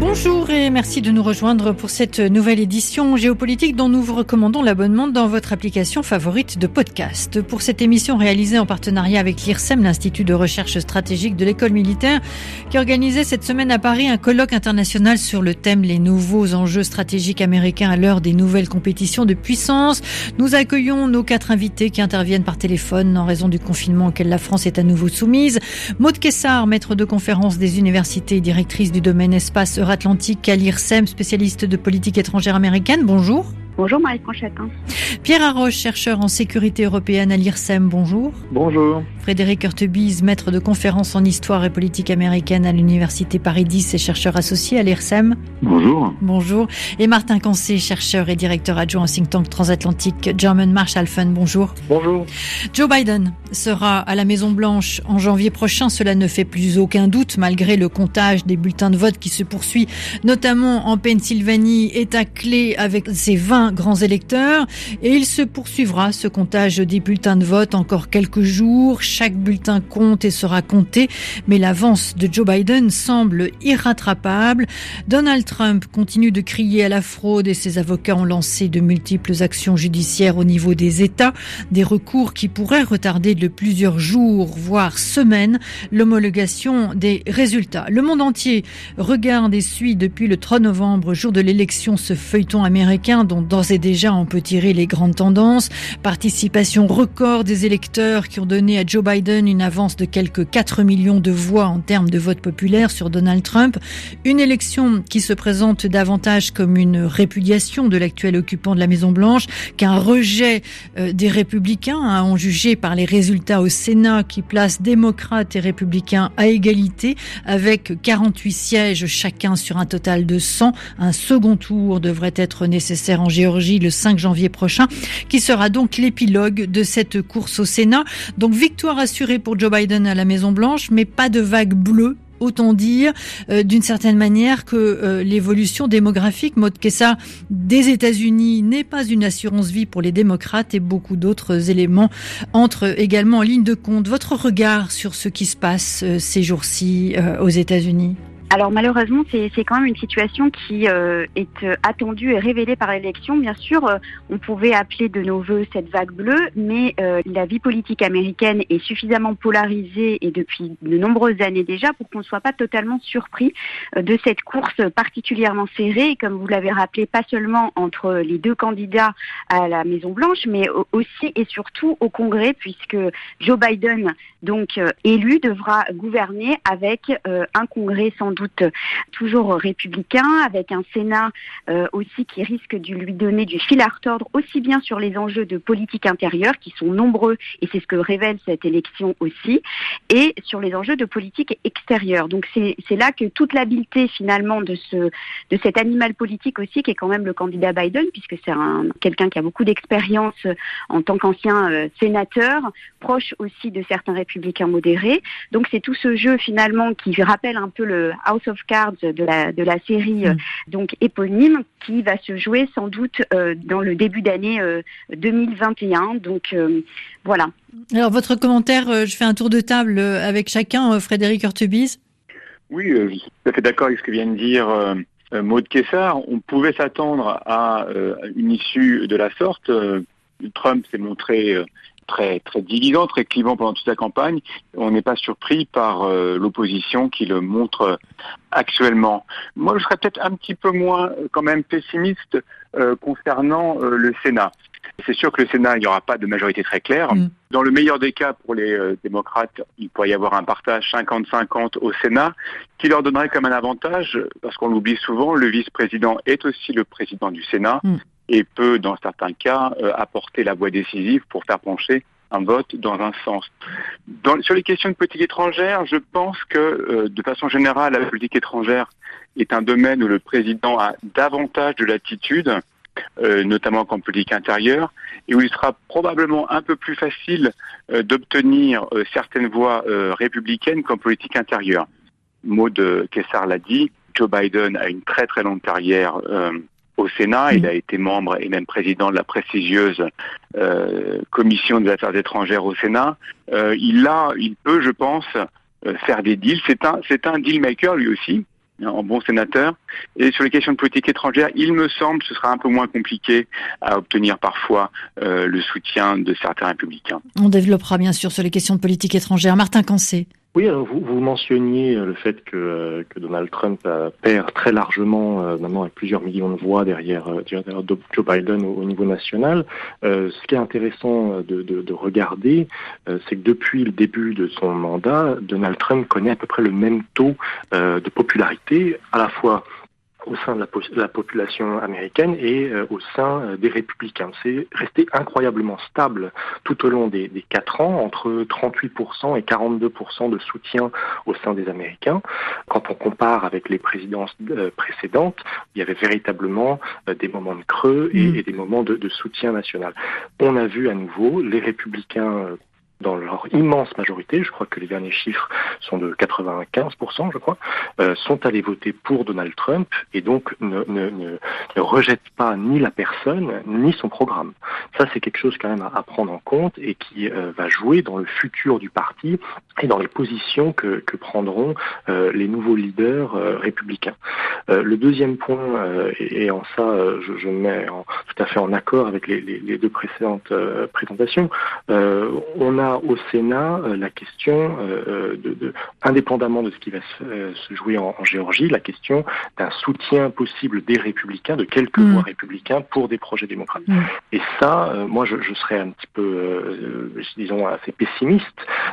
Bonjour et merci de nous rejoindre pour cette nouvelle édition géopolitique dont nous vous recommandons l'abonnement dans votre application favorite de podcast. Pour cette émission réalisée en partenariat avec l'IRSEM, l'Institut de recherche stratégique de l'école militaire, qui organisait cette semaine à Paris un colloque international sur le thème les nouveaux enjeux stratégiques américains à l'heure des nouvelles compétitions de puissance. Nous accueillons nos quatre invités qui interviennent par téléphone en raison du confinement auquel la France est à nouveau soumise. Maud Kessar, maître de conférence des universités et directrice du domaine espace Atlantique à l'IRSEM, spécialiste de politique étrangère américaine. Bonjour. Bonjour Marie-France Pierre Arroche, chercheur en sécurité européenne à l'IRSEM, bonjour. Bonjour. Frédéric Hurtebise, maître de conférences en histoire et politique américaine à l'Université Paris 10 et chercheur associé à l'IRSEM. Bonjour. Bonjour. Et Martin Cancé, chercheur et directeur adjoint au think tank transatlantique German Marshall Fund, bonjour. Bonjour. Joe Biden sera à la Maison Blanche en janvier prochain, cela ne fait plus aucun doute malgré le comptage des bulletins de vote qui se poursuit, notamment en Pennsylvanie, état clé avec ses 20 grands électeurs et il se poursuivra ce comptage des bulletins de vote encore quelques jours. Chaque bulletin compte et sera compté, mais l'avance de Joe Biden semble irrattrapable. Donald Trump continue de crier à la fraude et ses avocats ont lancé de multiples actions judiciaires au niveau des États, des recours qui pourraient retarder de plusieurs jours, voire semaines, l'homologation des résultats. Le monde entier regarde et suit depuis le 3 novembre, jour de l'élection, ce feuilleton américain dont d'ores et déjà on peut tirer les grandes tendances. Participation record des électeurs qui ont donné à Joe Biden une avance de quelques 4 millions de voix en termes de vote populaire sur Donald Trump. Une élection qui se présente davantage comme une répudiation de l'actuel occupant de la Maison Blanche qu'un rejet euh, des républicains, hein, ont jugé par les résultats au Sénat qui placent démocrates et républicains à égalité avec 48 sièges chacun sur un total de 100. Un second tour devrait être nécessaire en Le 5 janvier prochain, qui sera donc l'épilogue de cette course au Sénat. Donc victoire assurée pour Joe Biden à la Maison Blanche, mais pas de vague bleue autant dire euh, d'une certaine manière que euh, l'évolution démographique, mode ça des États-Unis n'est pas une assurance vie pour les démocrates et beaucoup d'autres éléments entrent également en ligne de compte. Votre regard sur ce qui se passe euh, ces jours-ci aux États-Unis? Alors malheureusement, c'est quand même une situation qui euh, est euh, attendue et révélée par l'élection. Bien sûr, euh, on pouvait appeler de nos voeux cette vague bleue, mais la vie politique américaine est suffisamment polarisée et depuis de nombreuses années déjà pour qu'on ne soit pas totalement surpris de cette course particulièrement serrée, comme vous l'avez rappelé, pas seulement entre les deux candidats à la Maison Blanche, mais aussi et surtout au Congrès, puisque Joe Biden, donc élu, devra gouverner avec un Congrès sans doute toujours républicain, avec un Sénat euh, aussi qui risque de lui donner du fil à retordre, aussi bien sur les enjeux de politique intérieure, qui sont nombreux, et c'est ce que révèle cette élection aussi, et sur les enjeux de politique extérieure. Donc c'est là que toute l'habileté finalement de, ce, de cet animal politique aussi, qui est quand même le candidat Biden, puisque c'est quelqu'un qui a beaucoup d'expérience en tant qu'ancien euh, sénateur, proche aussi de certains républicains modérés. Donc c'est tout ce jeu finalement qui rappelle un peu le House of Cards de la, de la série euh, mm. donc éponyme qui va se jouer sans doute euh, dans le début d'année 2021. Euh, donc voilà. Alors votre commentaire, je fais un tour de table avec chacun, Frédéric Hurtebise. Oui, je suis tout à fait d'accord avec ce que vient de dire Maud Kessar. On pouvait s'attendre à une issue de la sorte. Trump s'est montré très très divisant, très clivant pendant toute la campagne. On n'est pas surpris par euh, l'opposition qui le montre actuellement. Moi, je serais peut-être un petit peu moins euh, quand même pessimiste euh, concernant le Sénat. C'est sûr que le Sénat, il n'y aura pas de majorité très claire. Mm. Dans le meilleur des cas, pour les démocrates, il pourrait y avoir un partage 50-50 au Sénat, qui leur donnerait comme un avantage, parce qu'on l'oublie souvent, le vice-président est aussi le président du Sénat. Mm et peut, dans certains cas, euh, apporter la voix décisive pour faire pencher un vote dans un sens. sur les questions de politique étrangère, je pense que, euh, de façon générale, la politique étrangère est un domaine où le président a davantage de latitude, euh, notamment comme politique intérieure, et où il sera probablement un peu plus facile d'obtenir certaines voix républicaines comme politique intérieure. Maud Kessar l'a dit, Joe Biden a une très très longue carrière au Sénat. Il a été membre et même président de la prestigieuse euh, commission des affaires étrangères au Sénat. Euh, il a, il peut, je pense, faire des deals. C'est un, c'est un deal maker lui aussi en bon sénateur. Et sur les questions de politique étrangère, il me semble que ce sera un peu moins compliqué à obtenir parfois euh, le soutien de certains républicains. On développera bien sûr sur les questions de politique étrangère. Martin Cancé. Oui, vous, vous mentionniez euh, le fait que, euh, que Donald Trump perd très largement, maintenant avec plusieurs millions de voix derrière, derrière Joe Biden au, niveau national. ce qui est intéressant de, de, de regarder, c'est que depuis le début de son mandat, Donald Trump connaît à peu près le même taux de popularité, à la fois au sein de la, population américaine et euh, au sein euh, des républicains. C'est resté incroyablement stable tout au long des, quatre ans, entre 38% et 42% de soutien au sein des Américains. Quand on compare avec les présidences euh, précédentes, il y avait véritablement des moments de creux et, mm. des moments de, de soutien national. On a vu à nouveau les républicains dans leur immense majorité, je crois que les derniers chiffres sont de 95%, je crois, euh, sont allés voter pour Donald Trump et donc ne, rejettent pas ni la personne ni son programme. Ça, c'est quelque chose quand même à, prendre en compte et qui euh, va jouer dans le futur du parti et dans les positions que, que prendront euh, les nouveaux leaders républicains. Le deuxième point, et, en ça, je, je mets tout à fait en accord avec les, les deux précédentes présentations, on a au Sénat euh, la question, euh, euh, de, indépendamment de ce qui va se, jouer en, Géorgie, la question d'un soutien possible des républicains, de quelques mm. voix républicains pour des projets démocrates. Mm. Et ça, moi, je, je, serais un petit peu, disons, assez pessimiste,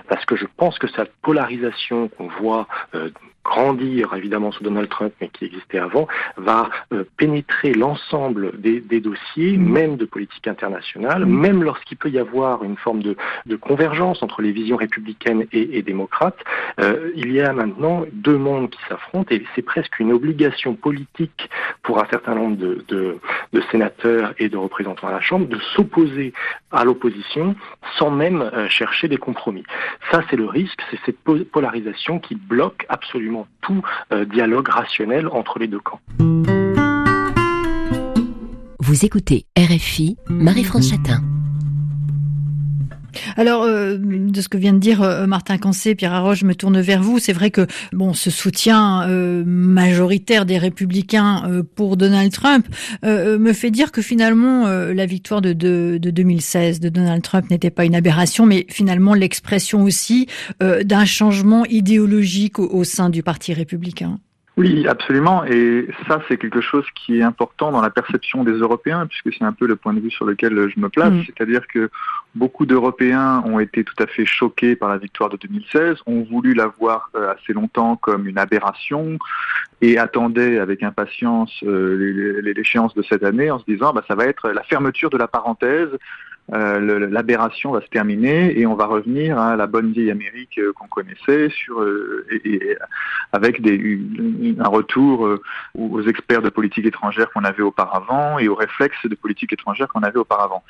parce que je pense que cette polarisation qu'on voit grandir évidemment sous Donald Trump, mais qui existait avant, va euh, pénétrer l'ensemble des, des, dossiers, mm. même de politique internationale, mm. même lorsqu'il peut y avoir une forme de, de, convergence entre les visions républicaines et, et démocrates. Euh, il y a maintenant deux mondes qui s'affrontent et c'est presque une obligation politique pour un certain nombre de, de, de, sénateurs et de représentants à la Chambre de s'opposer à l'opposition sans même euh, chercher des compromis. Ça, c'est le risque, c'est cette polarisation qui bloque absolument tout euh, dialogue rationnel entre les deux camps. Vous écoutez RFI, Marie-France Chatin. Alors, euh, de ce que vient de dire euh, Martin Cancé, Pierre Arroche, je me tourne vers vous. C'est vrai que bon, ce soutien euh, majoritaire des républicains pour Donald Trump me fait dire que finalement la victoire de, de, de 2016 de Donald Trump n'était pas une aberration, mais finalement l'expression aussi d'un changement idéologique au sein du Parti républicain. Oui, absolument. Et ça, c'est quelque chose qui est important dans la perception des Européens, puisque c'est un peu le point de vue sur lequel je me place. Mm. C'est-à-dire que beaucoup d'Européens ont été tout à fait choqués par la victoire de 2016, ont voulu la voir euh, assez longtemps comme une aberration et attendaient avec impatience euh, l'échéance de cette année en se disant bah, ça va être la fermeture de la parenthèse euh, l'aberration va se terminer et on va revenir à la bonne vieille Amérique euh, qu'on connaissait sur euh, avec des, un retour euh, aux experts de politique étrangère qu'on avait auparavant et aux réflexes de politique étrangère qu'on avait auparavant.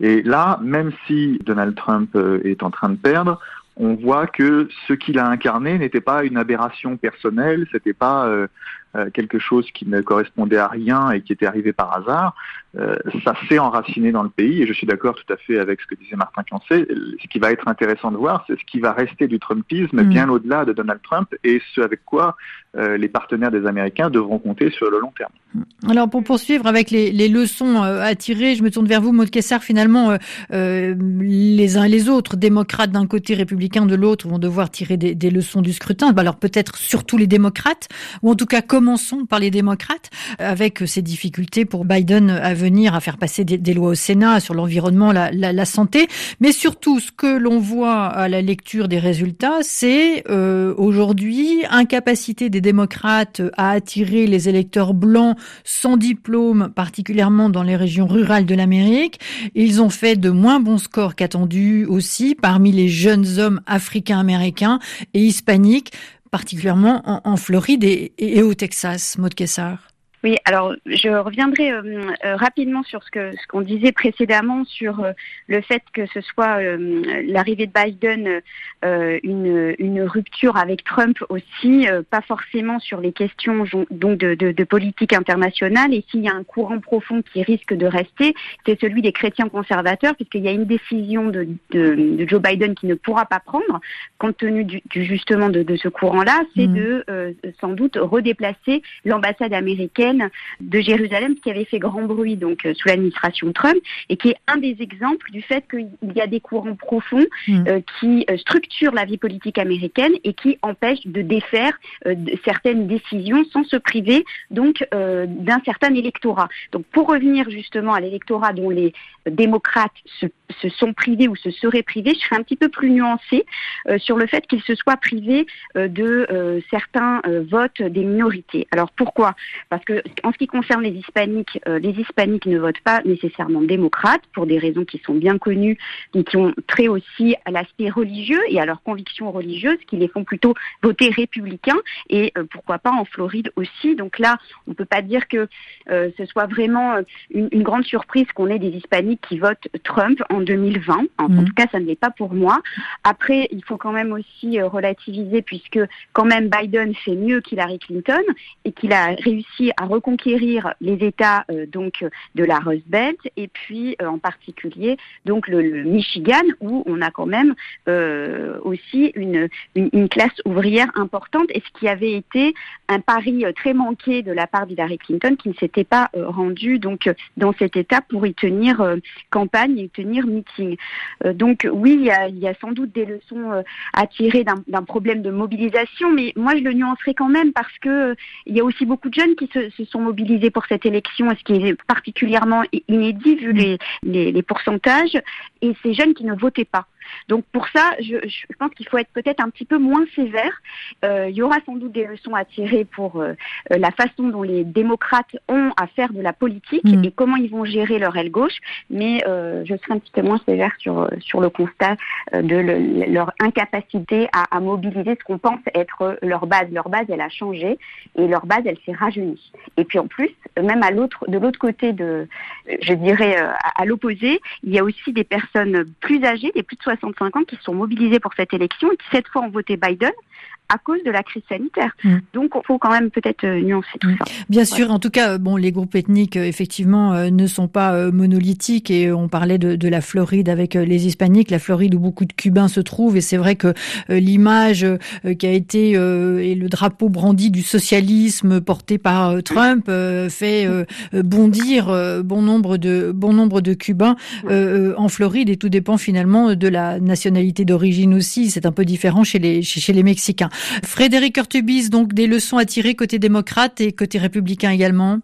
Et là, même si Donald Trump est en train de perdre, on voit que ce qu'il a incarné n'était pas une aberration personnelle, c'était pas euh, quelque chose qui ne correspondait à rien et qui était arrivé par hasard. Euh, ça s'est enraciné dans le pays et je suis d'accord tout à fait avec ce que disait Martin Cancé. Ce qui va être intéressant de voir, c'est ce qui va rester du Trumpisme mm. bien au-delà de Donald Trump et ce avec quoi euh, les partenaires des Américains devront compter sur le long terme. Alors pour poursuivre avec les, les leçons euh, à tirer, je me tourne vers vous, Maud Kessar. Finalement, euh, les uns et les autres, démocrates d'un côté, républicains de l'autre, vont devoir tirer des, des leçons du scrutin. Bah alors peut-être surtout les démocrates, ou en tout cas commençons par les démocrates, avec ces difficultés pour Biden à venir à faire passer des, lois au Sénat sur l'environnement, la, santé, mais surtout ce que l'on voit à la lecture des résultats, c'est euh, aujourd'hui incapacité des démocrates à attirer les électeurs blancs sans diplôme, particulièrement dans les régions rurales de l'Amérique. Ils ont fait de moins bons scores qu'attendus aussi parmi les jeunes hommes africains-américains et hispaniques particulièrement en, Floride et, au Texas, Maud Kessar. Oui, alors je reviendrai euh, euh, rapidement sur ce que ce qu'on disait précédemment sur euh, le fait que ce soit l'arrivée de Biden une, une rupture avec Trump aussi, pas forcément sur les questions donc de, de, de politique internationale. Et s'il y a un courant profond qui risque de rester, c'est celui des chrétiens conservateurs, puisqu'il y a une décision de, de, Joe Biden qui ne pourra pas prendre, compte tenu du, justement de, ce courant-là, c'est mmh. de sans doute redéplacer l'ambassade américaine de Jérusalem qui avait fait grand bruit donc euh, sous l'administration Trump et qui est un des exemples du fait qu'il y a des courants profonds hmm. euh, qui euh, structurent la vie politique américaine et qui empêchent de défaire certaines décisions sans se priver donc d'un certain électorat. Donc pour revenir justement à l'électorat dont les démocrates se, se, sont privés ou se seraient privés, je serais un petit peu plus nuancée sur le fait qu'ils se soient privés de certains votes des minorités. Alors pourquoi? Parce que en ce qui concerne les hispaniques, euh, les hispaniques ne votent pas nécessairement démocrates pour des raisons qui sont bien connues et qui ont trait aussi à l'aspect religieux et à leurs convictions religieuses qui les font plutôt voter républicains et euh, pourquoi pas en Floride aussi. Donc là, on ne peut pas dire que euh, ce soit vraiment une, grande surprise qu'on ait des hispaniques qui votent Trump en 2020. En, mmh. tout cas, ça ne l'est pas pour moi. Après, il faut quand même aussi relativiser puisque quand même Biden fait mieux qu'Hillary Clinton et qu'il a réussi à reconquérir les États euh, donc de la Rust Belt et puis euh, en particulier donc le, Michigan où on a quand même euh, aussi une, une, classe ouvrière importante et ce qui avait été un pari très manqué de la part d'Hillary Clinton qui ne s'était pas rendu donc dans cet État pour y tenir campagne et y tenir meeting. donc oui, il y, a, il y, a, sans doute des leçons à tirer d'un problème de mobilisation, mais moi je le nuancerai quand même parce que il y a aussi beaucoup de jeunes qui se, se sont mobilisés pour cette élection, ce qui est particulièrement inédit vu les, les, les pourcentages, et ces jeunes qui ne votaient pas. Donc pour ça, je, je pense qu'il faut être peut-être un petit peu moins sévère. Euh, il y aura sans doute des leçons à tirer pour euh, euh, la façon dont les démocrates ont à faire de la politique mm. et comment ils vont gérer leur aile gauche, mais euh, je serai un petit peu moins sévère sur, sur le constat de le, leur incapacité à, à, mobiliser ce qu'on pense être leur base. Leur base, elle a changé et leur base, elle s'est rajeunie. Et puis en plus, même à l'autre, de l'autre côté de, je dirais à, à l'opposé, il y a aussi des personnes plus âgées, des plus de 60 65 ans qui sont mobilisés pour cette élection et qui cette fois ont voté Biden à cause de la crise sanitaire. Mm. Donc, il faut quand même peut-être euh, nuancer tout mm. ça. Bien sûr. En tout cas, bon, les groupes ethniques, euh, effectivement, euh, ne sont pas monolithiques et on parlait de, de, la Floride avec les Hispaniques, la Floride où beaucoup de Cubains se trouvent et c'est vrai que l'image qui a été et le drapeau brandi du socialisme porté par Trump fait bondir bon nombre de bon nombre de Cubains en Floride et tout dépend finalement de la nationalité d'origine aussi. C'est un peu différent chez les chez les Mexicains. Frédéric Urtubis, donc des leçons à tirer côté démocrate et côté républicain également?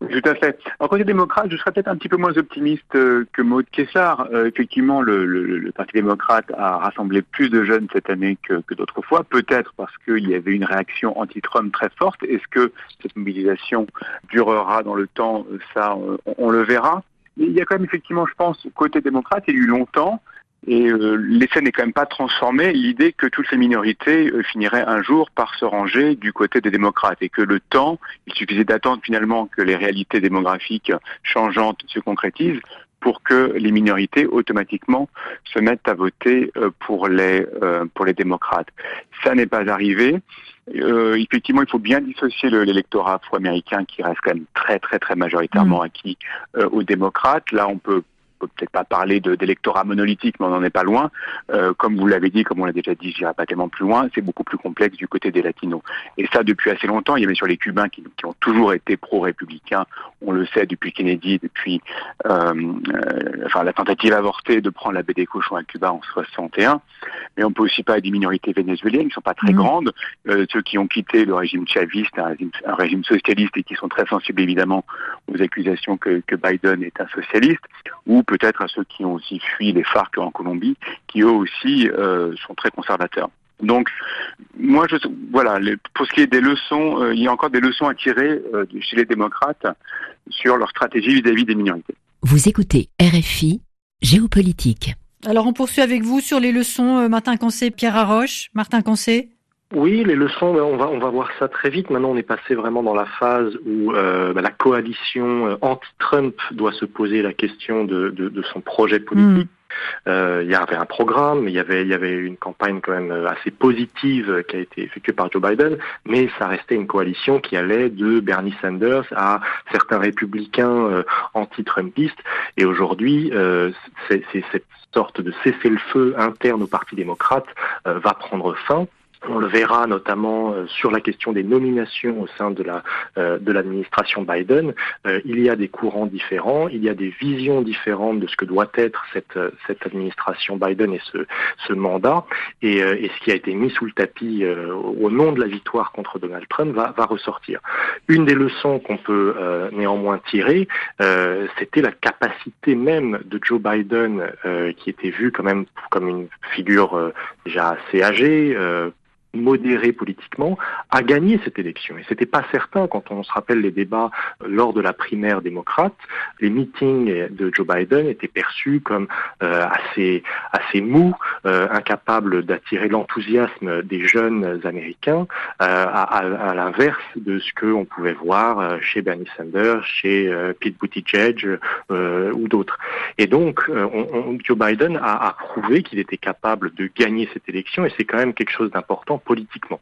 Tout à fait. En côté démocrate, je serais peut-être un petit peu moins optimiste euh, que Maud Kessar. Euh, effectivement, le, Parti démocrate a rassemblé plus de jeunes cette année que, d'autres fois, peut-être parce qu'il y avait une réaction anti-Trump très forte. Est-ce que cette mobilisation durera dans le temps? Ça, on, on le verra. Mais il y a quand même effectivement, je pense, côté démocrate, il y a eu longtemps et euh, l'essai n'est quand même pas transformé l'idée que toutes ces minorités euh, finiraient un jour par se ranger du côté des démocrates et que le temps, il suffisait d'attendre finalement que les réalités démographiques changeantes se concrétisent pour que les minorités automatiquement se mettent à voter euh, pour les pour les démocrates. Ça n'est pas arrivé. effectivement, il faut bien dissocier l'électorat afro-américain qui reste quand même très très très majoritairement mmh. acquis aux démocrates. Là, on peut peut-être pas parler d'électorat monolithique, mais on n'en est pas loin. Euh, comme vous l'avez dit, comme on l'a déjà dit, j'irai pas tellement plus loin, c'est beaucoup plus complexe du côté des latinos. Et ça, depuis assez longtemps, il y avait sur les Cubains qui, qui ont toujours été pro-républicains, on le sait depuis Kennedy, depuis euh, euh, enfin, la tentative avortée de prendre la baie des cochons à Cuba en 61. Mais on peut aussi parler des minorités vénézuéliennes qui sont pas très mmh. grandes, ceux qui ont quitté le régime chaviste, un régime, un régime, socialiste et qui sont très sensibles évidemment aux accusations que, que Biden est un socialiste, ou peut-être à ceux qui ont aussi fui les FARC en Colombie, qui eux aussi euh, sont très conservateurs. Donc, moi, je, voilà, pour ce qui est des leçons, euh, il y a encore des leçons à tirer euh, chez les démocrates sur leur stratégie vis-à-vis des minorités. Vous écoutez RFI, Géopolitique. Alors, on poursuit avec vous sur les leçons. Martin Concé, Pierre Arroche. Martin Concé. Oui, les leçons, ben, on va on va voir ça très vite. Maintenant, on est passé vraiment dans la phase où euh, ben, la coalition euh, anti-Trump doit se poser la question de, de, son projet politique. Hmm. Euh, il y avait un programme, il y avait, il y avait une campagne quand même assez positive qui a été effectuée par Joe Biden, mais ça restait une coalition qui allait de Bernie Sanders à certains républicains anti-Trumpistes. Et aujourd'hui, c'est cette sorte de cessez-le-feu interne au Parti démocrate va prendre fin. On le verra notamment euh, sur la question des nominations au sein de la euh, de l'administration Biden. Euh, il y a des courants différents, il y a des visions différentes de ce que doit être cette cette administration Biden et ce ce mandat. Et, ce qui a été mis sous le tapis au nom de la victoire contre Donald Trump va va ressortir. Une des leçons qu'on peut néanmoins tirer, c'était la capacité même de Joe Biden, qui était vu quand même comme une figure déjà assez âgée modéré politiquement, a gagné cette élection. Et c'était pas certain quand on se rappelle les débats lors de la primaire démocrate. Les meetings de Joe Biden étaient perçus comme euh, assez assez mous, euh, incapables d'attirer l'enthousiasme des jeunes Américains, euh, à, l'inverse de ce qu'on pouvait voir chez Bernie Sanders, chez Pete Buttigieg ou d'autres. Et donc, on, Joe Biden a prouvé qu'il était capable de gagner cette élection, et c'est quand même quelque chose d'important politiquement.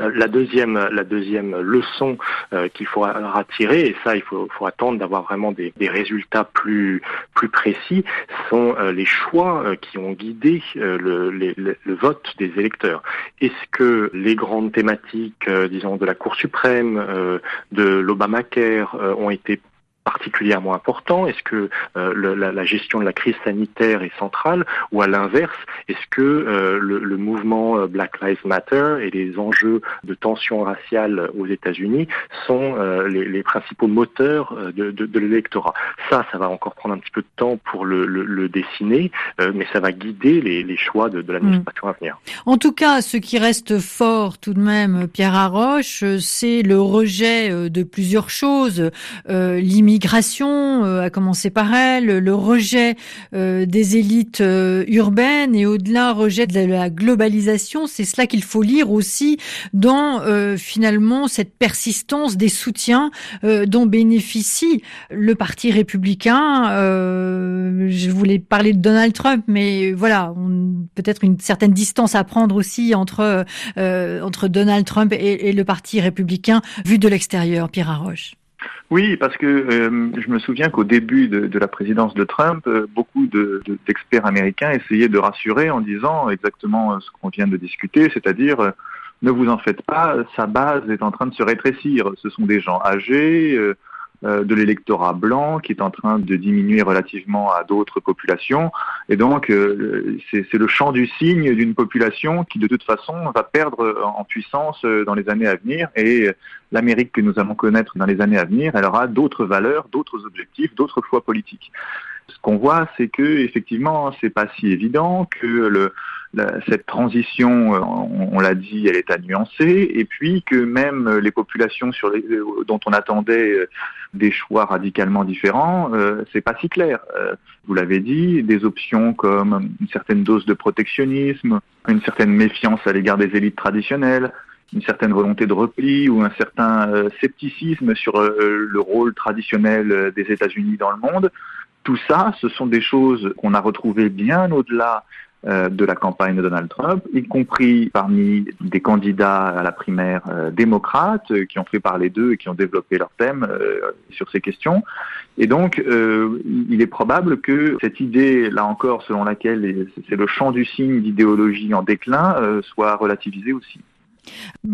Euh, la deuxième, la deuxième leçon euh, qu'il faut retirer, et ça il faut, attendre d'avoir vraiment des, résultats plus, plus précis, sont euh, les choix qui ont guidé le, le, vote des électeurs. Est-ce que les grandes thématiques, disons, de la Cour suprême, de l'Obamacare ont été particulièrement important. Est-ce que euh, le, la, la, gestion de la crise sanitaire est centrale Ou à l'inverse, est-ce que euh, le, le, mouvement euh, Black Lives Matter et les enjeux de tension raciale aux États-Unis sont les, les, principaux moteurs de, de, de l'électorat? Ça, ça va encore prendre un petit peu de temps pour le, le dessiner, mais ça va guider les, les choix de, l'administration à venir. En tout cas, ce qui reste fort tout de même, Pierre Arroche, c'est le rejet de plusieurs choses, euh, l'immigration, euh, à commencer par elle, le rejet euh, des élites euh, urbaines et au-delà rejet de la globalisation, c'est cela qu'il faut lire aussi dans finalement cette persistance des soutiens dont bénéficie le Parti républicain. je voulais parler de Donald Trump, mais voilà, peut-être une certaine distance à prendre aussi entre entre Donald Trump et, et le Parti républicain vu de l'extérieur. Pierre Arroche. Oui, parce que euh, je me souviens qu'au début de, la présidence de Trump, euh, beaucoup d'experts de, américains essayaient de rassurer en disant exactement euh, ce qu'on vient de discuter, c'est-à-dire ne vous en faites pas, sa base est en train de se rétrécir. Ce sont des gens âgés, de l'électorat blanc qui est en train de diminuer relativement à d'autres populations. Et donc, euh, c'est le champ du signe d'une population qui, de toute façon, va perdre en puissance euh, dans les années à venir. Et l'Amérique que nous allons connaître dans les années à venir, elle aura d'autres valeurs, d'autres objectifs, d'autres choix politiques. Ce qu'on voit, c'est que effectivement, c'est pas si évident que le, cette transition, euh, on, l'a dit, elle est à nuancer, et puis que même les populations sur les, euh, dont on attendait euh, des choix radicalement différents, euh, c'est pas si clair. vous l'avez dit, des options comme une certaine dose de protectionnisme, une certaine méfiance à l'égard des élites traditionnelles, une certaine volonté de repli ou un certain scepticisme sur le rôle traditionnel des États-Unis dans le monde. Tout ça, ce sont des choses qu'on a retrouvées bien au-delà euh, de la campagne de Donald Trump, y compris parmi des candidats à la primaire euh, démocrate euh, qui ont fait parler d'eux et qui ont développé leur thème sur ces questions. Et donc, il est probable que cette idée, là encore, selon laquelle c'est le champ du signe d'idéologie en déclin, soit relativisée aussi.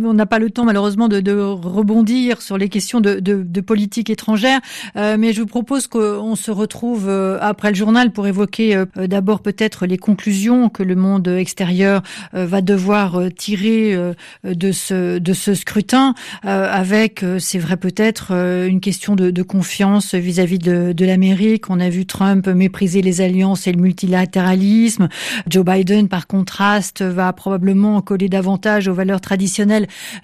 On n'a pas le temps malheureusement de, de, rebondir sur les questions de, de, de politique étrangère, euh, mais je vous propose qu'on se retrouve euh, après le journal pour évoquer euh, d'abord peut-être les conclusions que le monde extérieur va devoir tirer de ce de ce scrutin, avec c'est vrai peut-être une question de, confiance vis-à-vis de, de l'Amérique. On a vu Trump mépriser les alliances et le multilatéralisme. Joe Biden, par contraste, va probablement coller davantage aux valeurs traditionnelles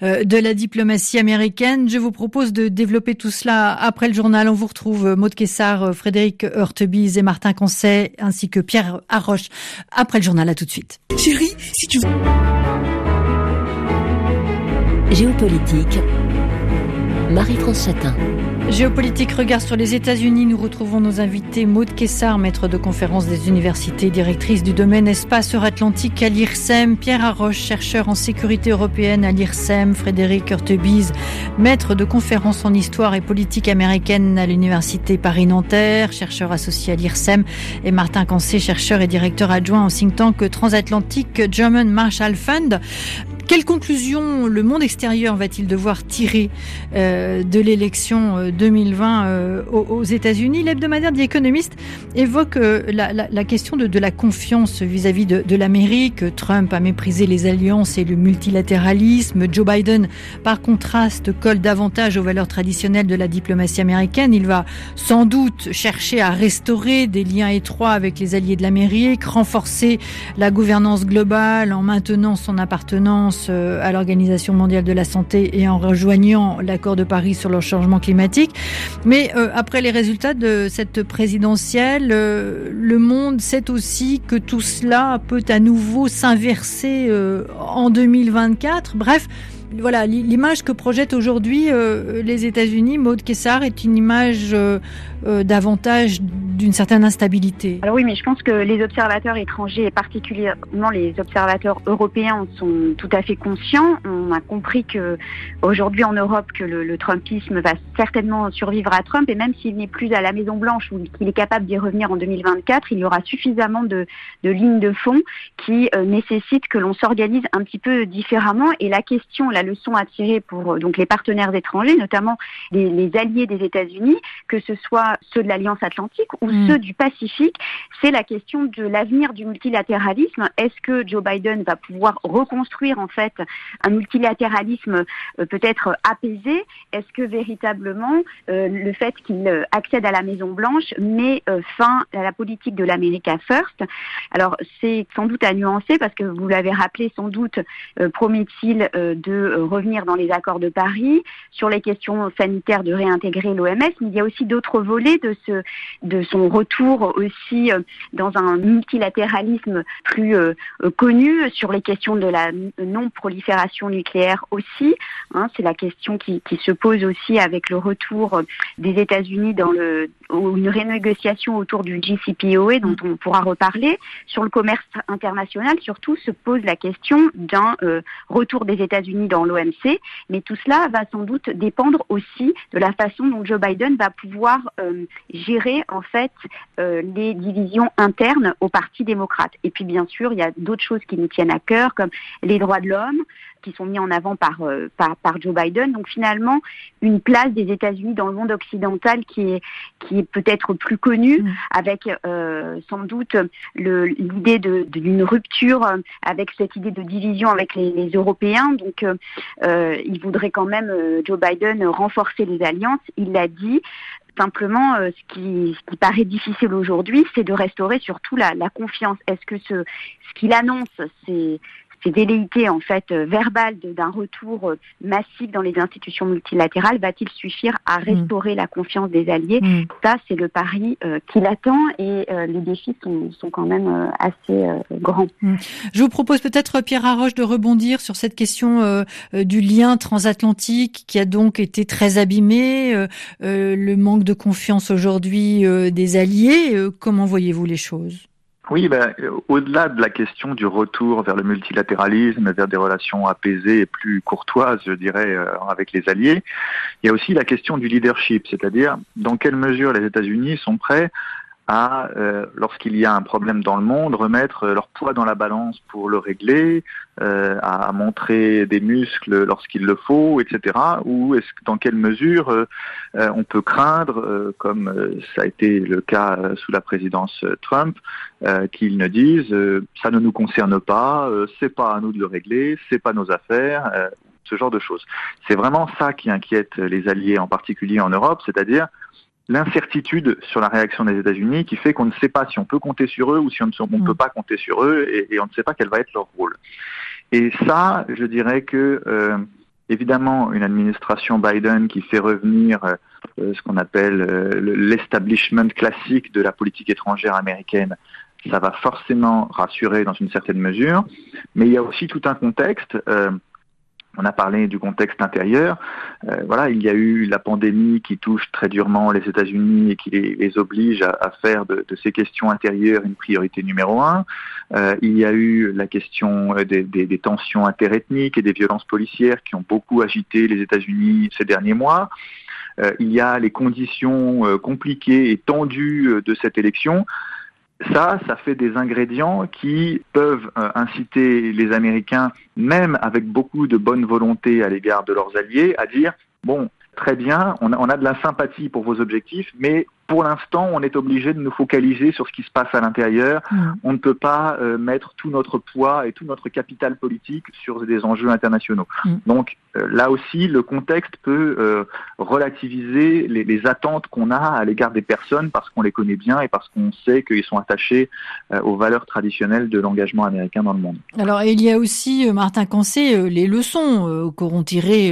euh, de la diplomatie américaine. Je vous propose de développer tout cela après le journal. On vous retrouve euh, Maud Kessar, euh, Frédéric Heurtebise et Martin Concet, ainsi que Pierre Arroche après le journal. À tout de suite. Chérie, si tu veux... Géopolitique, Marie-France Chatin. Géopolitique regard sur les États-Unis. Nous retrouvons nos invités Maude Kessar, maître de conférence des universités, directrice du domaine espace atlantique à l'IRSEM, Pierre Arroche, chercheur en sécurité européenne à l'IRSEM, Frédéric Hurtebise, maître de conférence en histoire et politique américaine à l'université Paris-Nanterre, chercheur associé à l'IRSEM, et Martin Cancé, chercheur et directeur adjoint au think tank transatlantique German Marshall Fund. Quelle conclusion le monde extérieur va-t-il devoir tirer euh, de l'élection 2020 euh, euh, aux, États-Unis? L'hebdomadaire The Economist évoque la, question de, la confiance vis-à-vis de, l'Amérique. Trump a méprisé les alliances et le multilatéralisme. Joe Biden, par contraste, colle davantage aux valeurs traditionnelles de la diplomatie américaine. Il va sans doute chercher à restaurer des liens étroits avec les alliés de l'Amérique, renforcer la gouvernance globale en maintenant son appartenance euh, à l'Organisation mondiale de la santé et en rejoignant l'accord de Paris sur le changement climatique. Mais euh, après les résultats de cette présidentielle, euh, le monde sait aussi que tout cela peut à nouveau s'inverser en 2024. Bref, voilà, l'image que projettent aujourd'hui euh, les États-Unis, Maud Kessar, est une image euh, euh, davantage d'une certaine instabilité. Alors oui, mais je pense que les observateurs étrangers, et particulièrement les observateurs européens, sont tout à fait conscients. On a compris que aujourd'hui en Europe que le, Trumpisme va certainement survivre à Trump, et même s'il n'est plus à la Maison Blanche ou qu'il est capable d'y revenir en 2024, il y aura suffisamment de, de lignes de fond qui nécessitent que l'on s'organise un petit peu différemment. Et la question, la leçon à tirer pour euh, donc les partenaires étrangers, notamment les, alliés des États-Unis, que ce soit ceux de l'Alliance Atlantique ou mm. ceux du Pacifique, c'est la question de l'avenir du multilatéralisme. Est-ce que Joe Biden va pouvoir reconstruire en fait un multilatéralisme euh, peut-être apaisé? Est-ce que véritablement euh, le fait qu'il accède à la Maison Blanche met fin à la politique de l'America First? Alors c'est sans doute à nuancer parce que vous l'avez rappelé sans doute promet-il de euh, revenir dans les accords de Paris, sur les questions sanitaires de réintégrer l'OMS, mais il y a aussi d'autres volets de, ce, de son retour aussi euh, dans un multilatéralisme plus euh, connu sur les questions de la non-prolifération nucléaire aussi. Hein, c'est la question qui, qui, se pose aussi avec le retour des États-Unis dans le, une renégociation autour du JCPOA dont on pourra reparler. Sur le commerce international, surtout, se pose la question d'un retour des États-Unis dans l'OMC, mais tout cela va sans doute dépendre aussi de la façon dont Joe Biden va pouvoir euh, gérer en fait euh, les divisions internes au Parti démocrate. Et puis bien sûr, il y a d'autres choses qui nous tiennent à cœur, comme les droits de l'homme, qui sont mis en avant par, euh, par, par, Joe Biden. Donc finalement, une place des États-Unis dans le monde occidental qui est, qui est peut-être plus connue, mm. avec euh, sans doute l'idée d'une rupture, euh, avec cette idée de division avec les, les Européens. Donc euh, il voudrait quand même, Joe Biden, renforcer les alliances. Il l'a dit. Simplement, ce, qui, ce qui paraît difficile aujourd'hui, c'est de restaurer surtout la, confiance. Est-ce que ce qu'il annonce, c'est ces velléités en fait euh, verbales d'un retour euh, massif dans les institutions multilatérales va-t-il suffire à mm. restaurer la confiance des alliés mm. Ça, c'est le pari euh, qui l'attend et les défis sont, sont quand même assez grands. Mm. Je vous propose peut-être Pierre Arroche de rebondir sur cette question du lien transatlantique qui a donc été très abîmé, le manque de confiance aujourd'hui des alliés. comment voyez-vous les choses? Oui, ben, au-delà de la question du retour vers le multilatéralisme, vers des relations apaisées et plus courtoises, je dirais, euh, avec les alliés, il y a aussi la question du leadership, c'est-à-dire dans quelle mesure les États-Unis sont prêts à, euh, lorsqu'il y a un problème dans le monde, remettre leur poids dans la balance pour le régler, euh, à montrer des muscles lorsqu'il le faut, etc. Ou est-ce dans quelle mesure euh, on peut craindre, comme ça a été le cas sous la présidence Trump, qu'ils ne disent ça ne nous concerne pas, c'est pas à nous de le régler, c'est pas nos affaires, ce genre de choses. C'est vraiment ça qui inquiète les alliés, en particulier en Europe, c'est-à-dire l'incertitude sur la réaction des États-Unis qui fait qu'on ne sait pas si on peut compter sur eux ou si on ne mm. peut pas compter sur eux et, on ne sait pas quel va être leur rôle. Et ça, je dirais que euh, évidemment une administration Biden qui fait revenir euh, ce qu'on appelle euh, l'establishment classique de la politique étrangère américaine, ça va forcément rassurer dans une certaine mesure, mais il y a aussi tout un contexte On a parlé du contexte intérieur. Euh, voilà, il y a eu la pandémie qui touche très durement les États-Unis et qui les, oblige à, faire de, ces questions intérieures une priorité numéro un. Euh, il y a eu la question des, des tensions interethniques et des violences policières qui ont beaucoup agité les États-Unis ces derniers mois. Euh, il y a les conditions compliquées et tendues de cette élection ça, ça fait des ingrédients qui peuvent euh, inciter les Américains, même avec beaucoup de bonne volonté à l'égard de leurs alliés, à dire, bon, très bien, on a, de la sympathie pour vos objectifs, mais pour l'instant, on est obligé de nous focaliser sur ce qui se passe à l'intérieur. Mm. On ne peut pas euh, mettre tout notre poids et tout notre capital politique sur des enjeux internationaux. Mm. Donc euh, là aussi, le contexte peut euh, relativiser les, les attentes qu'on a à l'égard des personnes parce qu'on les connaît bien et parce qu'on sait qu'ils sont attachés aux valeurs traditionnelles de l'engagement américain dans le monde. Alors il y a aussi, Martin Cancé, les leçons qu'auront tirées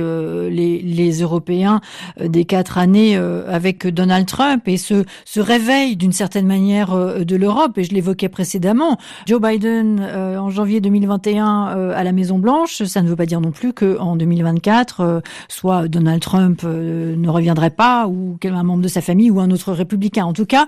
les, les, Européens des quatre années avec Donald Trump et ce, réveil d'une certaine manière euh, de l'Europe. Et je l'évoquais précédemment. Joe Biden euh, en janvier 2021 euh, à la Maison Blanche, ça ne veut pas dire non plus qu'en 2024, soit Donald Trump ne reviendrait pas ou qu'un membre de sa famille ou un autre républicain. En tout cas,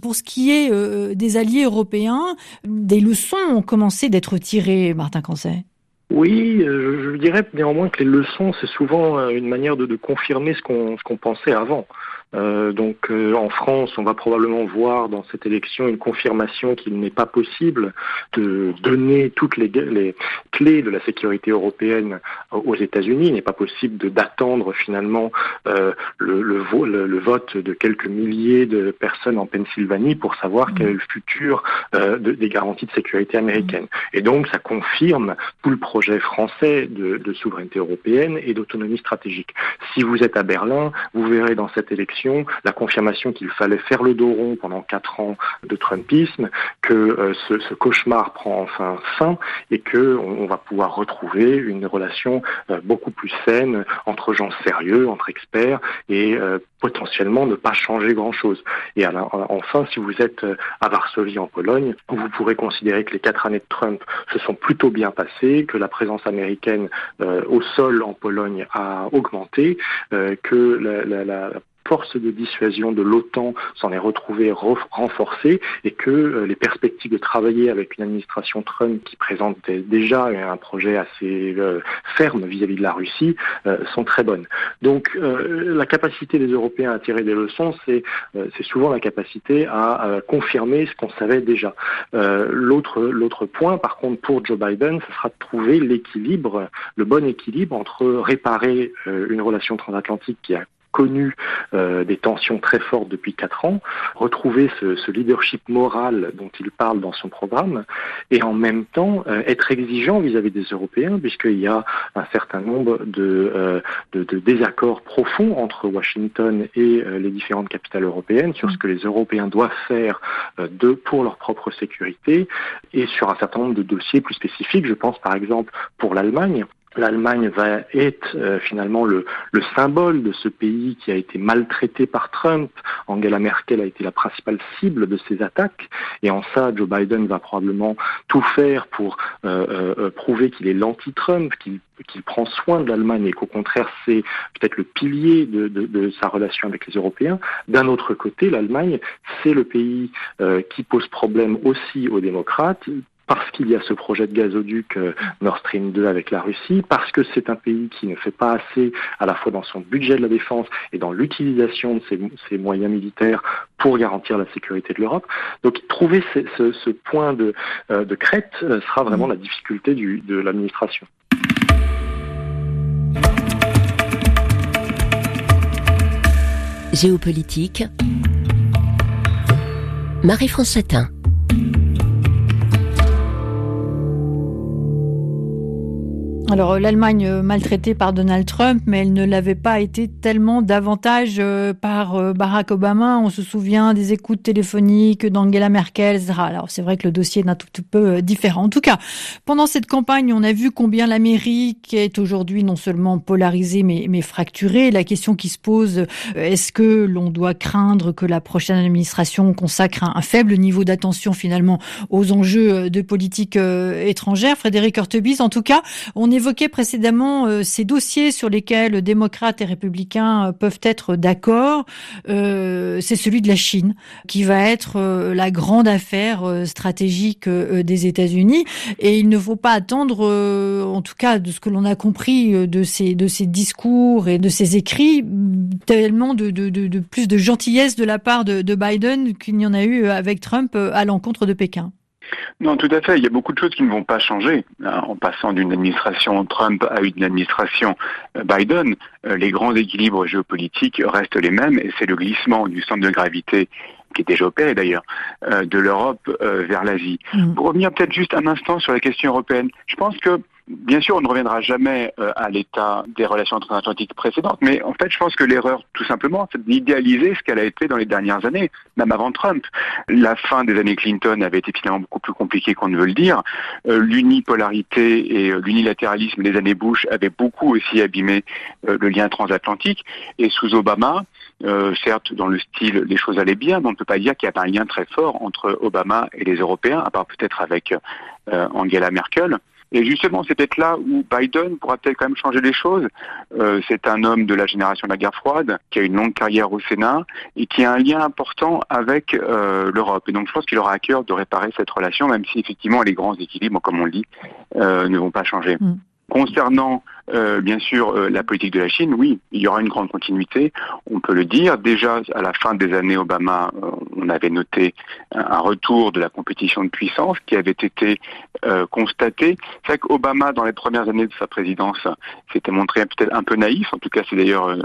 pour ce qui est des alliés européens, des leçons ont commencé d'être tirées, Martin Cancet. Oui, je, dirais néanmoins que les leçons, c'est souvent une manière de, confirmer ce qu'on pensait avant. Euh, donc euh, en France, on va probablement voir dans cette élection une confirmation qu'il n'est pas possible de donner toutes les, les, clés de la sécurité européenne aux États-Unis. Il n'est pas possible d'attendre finalement euh, le, le, le, vote de quelques milliers de personnes en Pennsylvanie pour savoir quel est le futur de, des garanties de sécurité américaines. Et donc ça confirme tout le projet français de, de souveraineté européenne et d'autonomie stratégique. Si vous êtes à Berlin, vous verrez dans cette élection la confirmation qu'il fallait faire le dos rond pendant quatre ans de Trumpisme, que euh, ce, cauchemar prend enfin fin et que on, va pouvoir retrouver une relation euh, beaucoup plus saine entre gens sérieux, entre experts et euh, potentiellement ne pas changer grand-chose. Et enfin, si vous êtes à Varsovie en Pologne, vous pourrez considérer que les quatre années de Trump se sont plutôt bien passées, que la présence américaine au sol en Pologne a augmenté, que la, la force de dissuasion de l'OTAN s'en est retrouvée renforcée et que euh, les perspectives de travailler avec une administration Trump qui présente déjà un projet assez euh, ferme vis-à-vis de la Russie euh, sont très bonnes. Donc la capacité des Européens à tirer des leçons, c'est souvent la capacité à confirmer ce qu'on savait déjà. L'autre point, par contre, pour Joe Biden, ce sera de trouver l'équilibre, le bon équilibre entre réparer une relation transatlantique qui a connu euh, des tensions très fortes depuis quatre ans, retrouver ce, leadership moral dont il parle dans son programme, et en même temps euh, être exigeant vis-à-vis des Européens, puisqu'il y a un certain nombre de, euh, de, désaccords profonds entre Washington et les différentes capitales européennes sur ce que les Européens doivent faire de, pour leur propre sécurité, et sur un certain nombre de dossiers plus spécifiques. Je pense par exemple pour l'Allemagne, l'Allemagne va être euh, finalement le, symbole de ce pays qui a été maltraité par Trump. Angela Merkel a été la principale cible de ces attaques. Et en ça, Joe Biden va probablement tout faire pour euh, euh, prouver qu'il est l'anti-Trump, qu'il prend soin de l'Allemagne et qu'au contraire c'est peut-être le pilier de, sa relation avec les Européens. D'un autre côté, l'Allemagne, c'est le pays qui pose problème aussi aux démocrates, parce qu'il y a ce projet de gazoduc euh, Nord Stream 2 avec la Russie, parce que c'est un pays qui ne fait pas assez à la fois dans son budget de la défense et dans l'utilisation de ses, moyens militaires pour garantir la sécurité de l'Europe. Donc trouver ce, point de, euh, crête euh, sera vraiment la difficulté de l'administration. Géopolitique. Marie-France Satin. Alors euh, l'Allemagne euh, maltraitée par Donald Trump, mais elle ne l'avait pas été tellement davantage euh, par Barack Obama. On se souvient des écoutes téléphoniques d'Angela Merkel, etc. Alors c'est vrai que le dossier est un tout petit peu différent. En tout cas, pendant cette campagne, on a vu combien l'Amérique est aujourd'hui non seulement polarisée mais, mais fracturée. La question qui se pose, est-ce que l'on doit craindre que la prochaine administration consacre un, faible niveau d'attention finalement aux enjeux de politique étrangère? Frédéric Ortebis, en tout cas, on est évoquait précédemment euh, ces dossiers sur lesquels démocrates et républicains peuvent être d'accord. c'est celui de la Chine, qui va être la grande affaire stratégique des États-Unis. Et il ne faut pas attendre, en tout cas de ce que l'on a compris de ces, de ces discours et de ces écrits, tellement de, de, de, plus de gentillesse de la part de, de Biden qu'il n'y en a eu avec Trump à l'encontre de Pékin. Non, tout à fait. Il y a beaucoup de choses qui ne vont pas changer hein, en passant d'une administration Trump à une administration euh, Biden. Euh, les grands équilibres géopolitiques restent les mêmes et c'est le glissement du centre de gravité qui est déjà opéré d'ailleurs, euh, de l'Europe vers l'Asie. Mm. Pour revenir peut-être juste un instant sur la question européenne, je pense que Bien sûr, on ne reviendra jamais euh, à l'état des relations transatlantiques précédentes, mais en fait, je pense que l'erreur, tout simplement, c'est d'idéaliser ce qu'elle a été dans les dernières années, même avant Trump. La fin des années Clinton avait été finalement beaucoup plus compliquée qu'on ne veut le dire. Euh, l'unipolarité et euh, l'unilatéralisme des années Bush avaient beaucoup aussi abîmé le lien transatlantique. Et sous Obama, certes, dans le style, les choses allaient bien, mais on ne peut pas dire qu'il y a un lien très fort entre Obama et les Européens, à part peut-être avec Angela Merkel. Et justement, c'est peut-être là où Biden pourra peut-être quand même changer les choses. Euh, c'est un homme de la génération de la guerre froide, qui a une longue carrière au Sénat et qui a un lien important avec euh, l'Europe. Et donc je pense qu'il aura à cœur de réparer cette relation, même si effectivement les grands équilibres, comme on le dit, euh, ne vont pas changer. Mm. Concernant euh, bien sûr euh, la politique de la Chine, oui, il y aura une grande continuité, on peut le dire. Déjà à la fin des années Obama, euh, on avait noté un, retour de la compétition de puissance qui avait été constaté. C'est vrai qu'Obama, dans les premières années de sa présidence, s'était montré peut-être un peu naïf. En tout cas, c'est d'ailleurs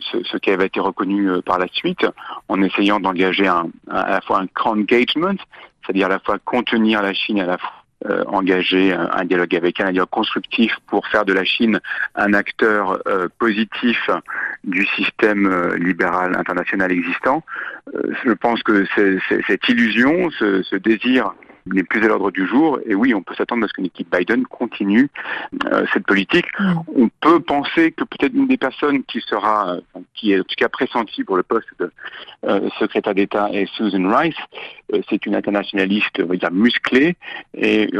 ce, ce, qui avait été reconnu par la suite, en essayant d'engager à la fois un grand engagement, c'est-à-dire à la fois contenir la Chine à la fois euh, engager un, dialogue avec un dialogue constructif pour faire de la Chine un acteur euh, positif du système euh, libéral international existant. je pense que cette illusion, ce, ce désir n'est plus à l'ordre du jour. Et oui, on peut s'attendre à ce qu'une équipe Biden continue euh, cette politique. Mm. On peut penser que peut-être une des personnes qui sera, qui est en tout cas pressentie pour le poste de euh, secrétaire d'État est Susan Rice. Euh, c'est une internationaliste, on va dire, musclée. Et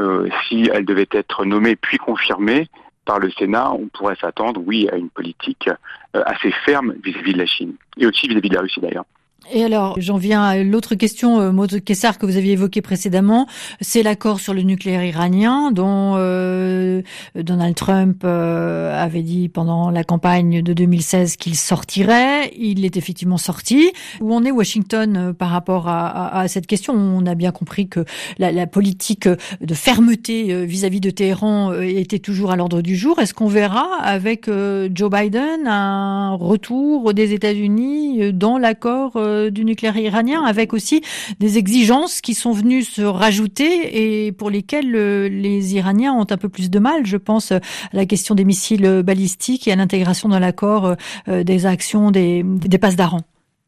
si elle devait être nommée puis confirmée, par le Sénat, on pourrait s'attendre, oui, à une politique assez ferme vis-à-vis de la Chine et aussi vis à -vis de la Russie d'ailleurs. Et alors, j'en viens à l'autre question, euh, Maud Kessar, que vous aviez évoquée précédemment. C'est l'accord sur le nucléaire iranien dont euh, Donald Trump euh, avait dit pendant la campagne de 2016 qu'il sortirait. Il est effectivement sorti. Où en est Washington euh, par rapport à, à, cette question? On a bien compris que la, la politique de fermeté vis-à-vis de Téhéran était toujours à l'ordre du jour. Est-ce qu'on verra avec Joe Biden un retour des États-Unis dans l'accord euh, du nucléaire iranien, avec aussi des exigences qui sont venues se rajouter et pour lesquelles euh, les Iraniens ont un peu plus de mal. Je pense à la question des missiles balistiques et à l'intégration dans l'accord euh, des actions des, des passes d'Aran.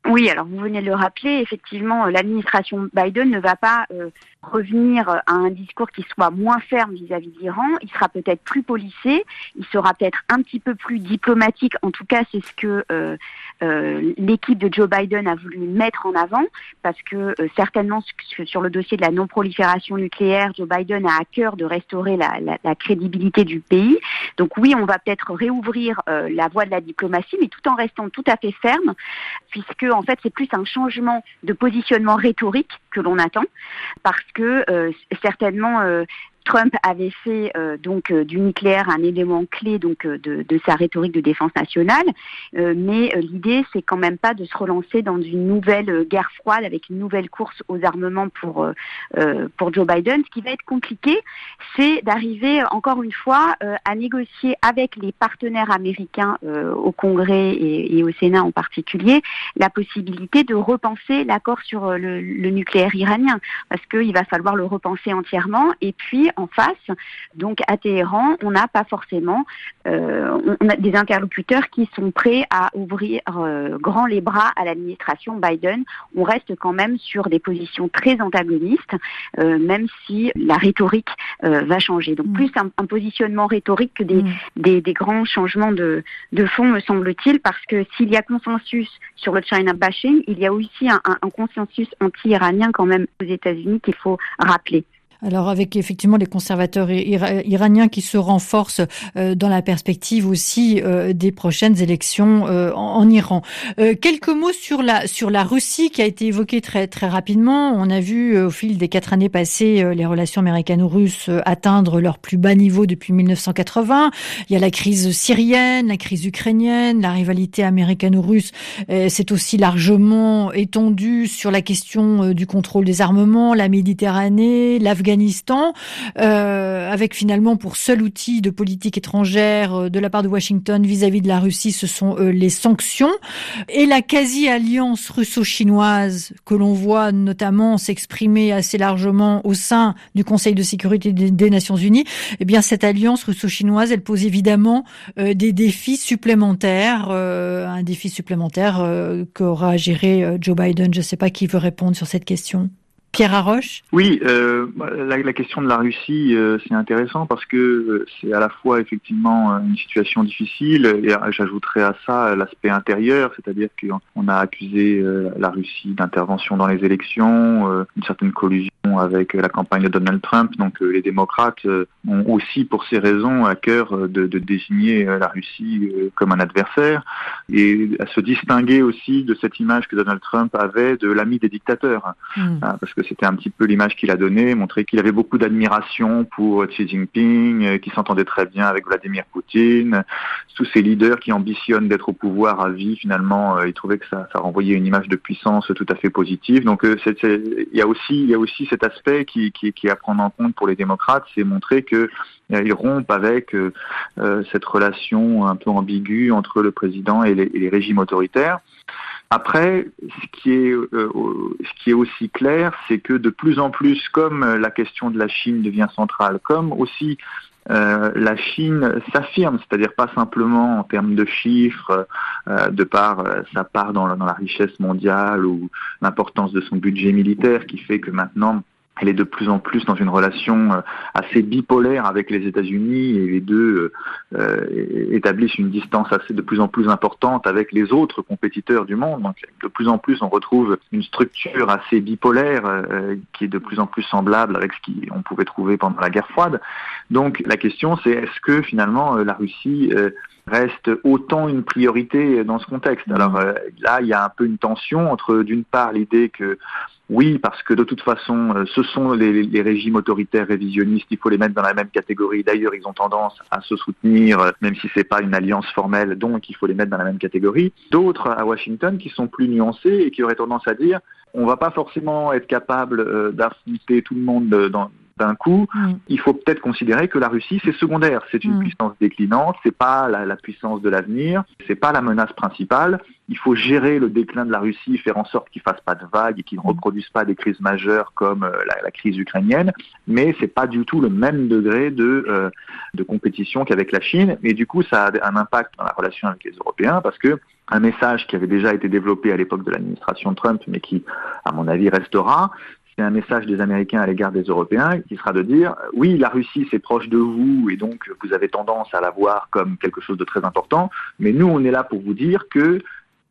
Oui, alors vous venez de le rappeler, effectivement, l'administration Biden ne va pas revenir à un discours qui soit moins ferme vis-à-vis d'Iran. Il sera peut-être plus policé, il sera peut-être un petit peu plus diplomatique. En tout cas, c'est ce que euh, l'équipe de Joe Biden a voulu mettre en avant parce que euh, certainement sur le dossier de la non-prolifération nucléaire, Joe Biden a à cœur de restaurer la, la, la crédibilité du pays. Donc oui, on va peut-être réouvrir euh, la voie de la diplomatie, mais tout en restant tout à fait ferme, puisque en fait c'est plus un changement de positionnement rhétorique que l'on attend, parce que certainement Trump avait fait euh, donc euh, du nucléaire un élément clé donc euh, de, de, sa rhétorique de défense nationale, mais l'idée c'est quand même pas de se relancer dans une nouvelle guerre froide avec une nouvelle course aux armements pour pour Joe Biden. Ce qui va être compliqué, c'est d'arriver encore une fois à négocier avec les partenaires américains au Congrès et, et, au Sénat en particulier la possibilité de repenser l'accord sur le, le nucléaire iranien, parce qu'il va falloir le repenser entièrement. Et puis en face. Donc à Téhéran, on n'a pas forcément euh, on a des interlocuteurs qui sont prêts à ouvrir euh, grand les bras à l'administration Biden. On reste quand même sur des positions très antagonistes, euh, même si la rhétorique va changer. Donc mm. plus un, positionnement rhétorique que des, mm. des, grands changements de, de fond, me semble-t-il, parce que s'il y a consensus sur le China bashing, il y a aussi un, un consensus anti-iranien quand même aux États-Unis qu'il faut rappeler. Alors avec effectivement les conservateurs iraniens qui se renforcent euh, dans la perspective aussi euh, des prochaines élections euh, en, Iran. quelques mots sur la sur la Russie qui a été évoquée très très rapidement. On a vu au fil des quatre années passées les relations américano-russes atteindre leur plus bas niveau depuis 1980. Il y a la crise syrienne, la crise ukrainienne, la rivalité américano-russe s'est aussi largement étendue sur la question du contrôle des armements, la Méditerranée, l'Afghanistan, euh, avec finalement pour seul outil de politique étrangère euh, de la part de Washington vis-à-vis de la Russie, ce sont euh, les sanctions et la quasi-alliance russo-chinoise que l'on voit notamment s'exprimer assez largement au sein du Conseil de sécurité des, Nations Unies. Eh bien, cette alliance russo-chinoise, elle pose évidemment des défis supplémentaires, un défi supplémentaire qu'aura géré Joe Biden. Je ne sais pas qui veut répondre sur cette question. Pierre Arroche Oui, euh, la, question de la Russie, euh, c'est intéressant parce que euh, c'est à la fois effectivement une situation difficile et j'ajouterais à ça l'aspect intérieur, c'est-à-dire qu'on a accusé la Russie d'intervention dans les élections, une certaine collusion avec la campagne de Donald Trump. Donc les démocrates ont aussi pour ces raisons à cœur de, désigner la Russie comme un adversaire et à se distinguer aussi de cette image que Donald Trump avait de l'ami des dictateurs. Hmm. Hein, parce que c'était un petit peu l'image qu'il a donnée, montrer qu'il avait beaucoup d'admiration pour Xi Jinping, euh, qu'il s'entendait très bien avec Vladimir Poutine, tous ces leaders qui ambitionnent d'être au pouvoir à vie, finalement, euh, il trouvait que ça, ça renvoyait une image de puissance tout à fait positive. Donc euh, il y a aussi il y a aussi aspect qui, est à prendre en compte pour les démocrates, c'est montrer que ils rompent avec cette relation un peu ambiguë entre le président et les régimes autoritaires. Après, ce qui est, euh, aussi clair, c'est que de plus en plus, comme la question de la Chine devient centrale, comme aussi euh, la Chine s'affirme, c'est-à-dire pas simplement en termes de chiffres, euh, de par sa part dans la richesse mondiale ou l'importance de son budget militaire, qui fait que maintenant elle est de plus en plus dans une relation euh, assez bipolaire avec les États-Unis et les deux euh, euh, établissent une distance assez de plus en plus importante avec les autres compétiteurs du monde. Donc de plus en plus on retrouve une structure assez bipolaire qui est de plus en plus semblable avec ce qu'on pouvait trouver pendant la guerre froide. Donc la question c'est est-ce que finalement la Russie reste autant une priorité dans ce contexte? Alors là, il y a un peu une tension entre d'une part l'idée que oui, parce que de toute façon, euh, ce sont les, régimes autoritaires révisionnistes, il faut les mettre dans la même catégorie. D'ailleurs, ils ont tendance à se soutenir, euh, même si c'est pas une alliance formelle, donc il faut les mettre dans la même catégorie. D'autres à Washington qui sont plus nuancés et qui auraient tendance à dire on va pas forcément être capable euh, d'affronter tout le monde dans, d'un coup, mm. il faut peut-être considérer que la Russie c'est secondaire, c'est une mm. puissance déclinante, c'est pas la, puissance de l'avenir, c'est pas la menace principale. Il faut gérer le déclin de la Russie, faire en sorte qu'il fasse pas de vagues et qu'il ne mm. reproduise pas des crises majeures comme euh, la, crise ukrainienne. Mais c'est pas du tout le même degré de euh, de compétition qu'avec la Chine. Et du coup, ça a un impact dans la relation avec les Européens parce que un message qui avait déjà été développé à l'époque de l'administration Trump, mais qui, à mon avis, restera, c'est un message des Américains à l'égard des Européens qui sera de dire oui, la Russie c'est proche de vous et donc vous avez tendance à la voir comme quelque chose de très important, mais nous on est là pour vous dire que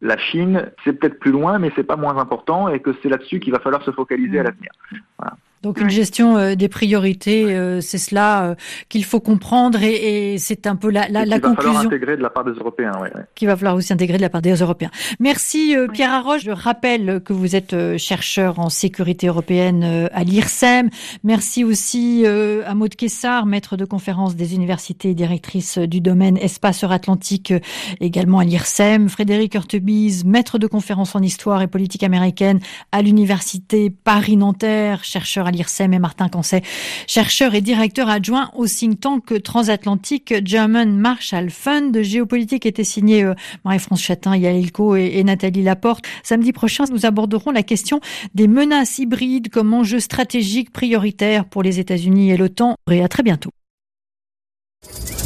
la Chine c'est peut-être plus loin, mais c'est pas moins important et que c'est là-dessus qu'il va falloir se focaliser à l'avenir. Voilà. Donc une gestion euh, des priorités, euh, c'est cela euh, qu'il faut comprendre et, et c'est un peu la, la, la conclusion. va falloir intégrer de la part des Européens, oui. Qui va falloir aussi intégrer de la part des Européens. Merci Pierre Arroche. Je rappelle que vous êtes chercheur en sécurité européenne à l'IRSEM. Merci aussi à Maud Kessar, maître de conférence des universités et directrice du domaine espace Atlantique, également à l'IRSEM. Frédéric Hurtebise, maître de conférence en histoire et politique américaine à l'université Paris-Nanterre, chercheur à l'IRSEM et Martin Cancet, chercheur et directeur adjoint au think tank transatlantique German Marshall Fund. De géopolitique était signé euh, Marie-France Chatin, Yael Ilko et, Nathalie Laporte. Samedi prochain, nous aborderons la question des menaces hybrides comme enjeu stratégique prioritaire pour les États-Unis et l'OTAN. Et à très bientôt.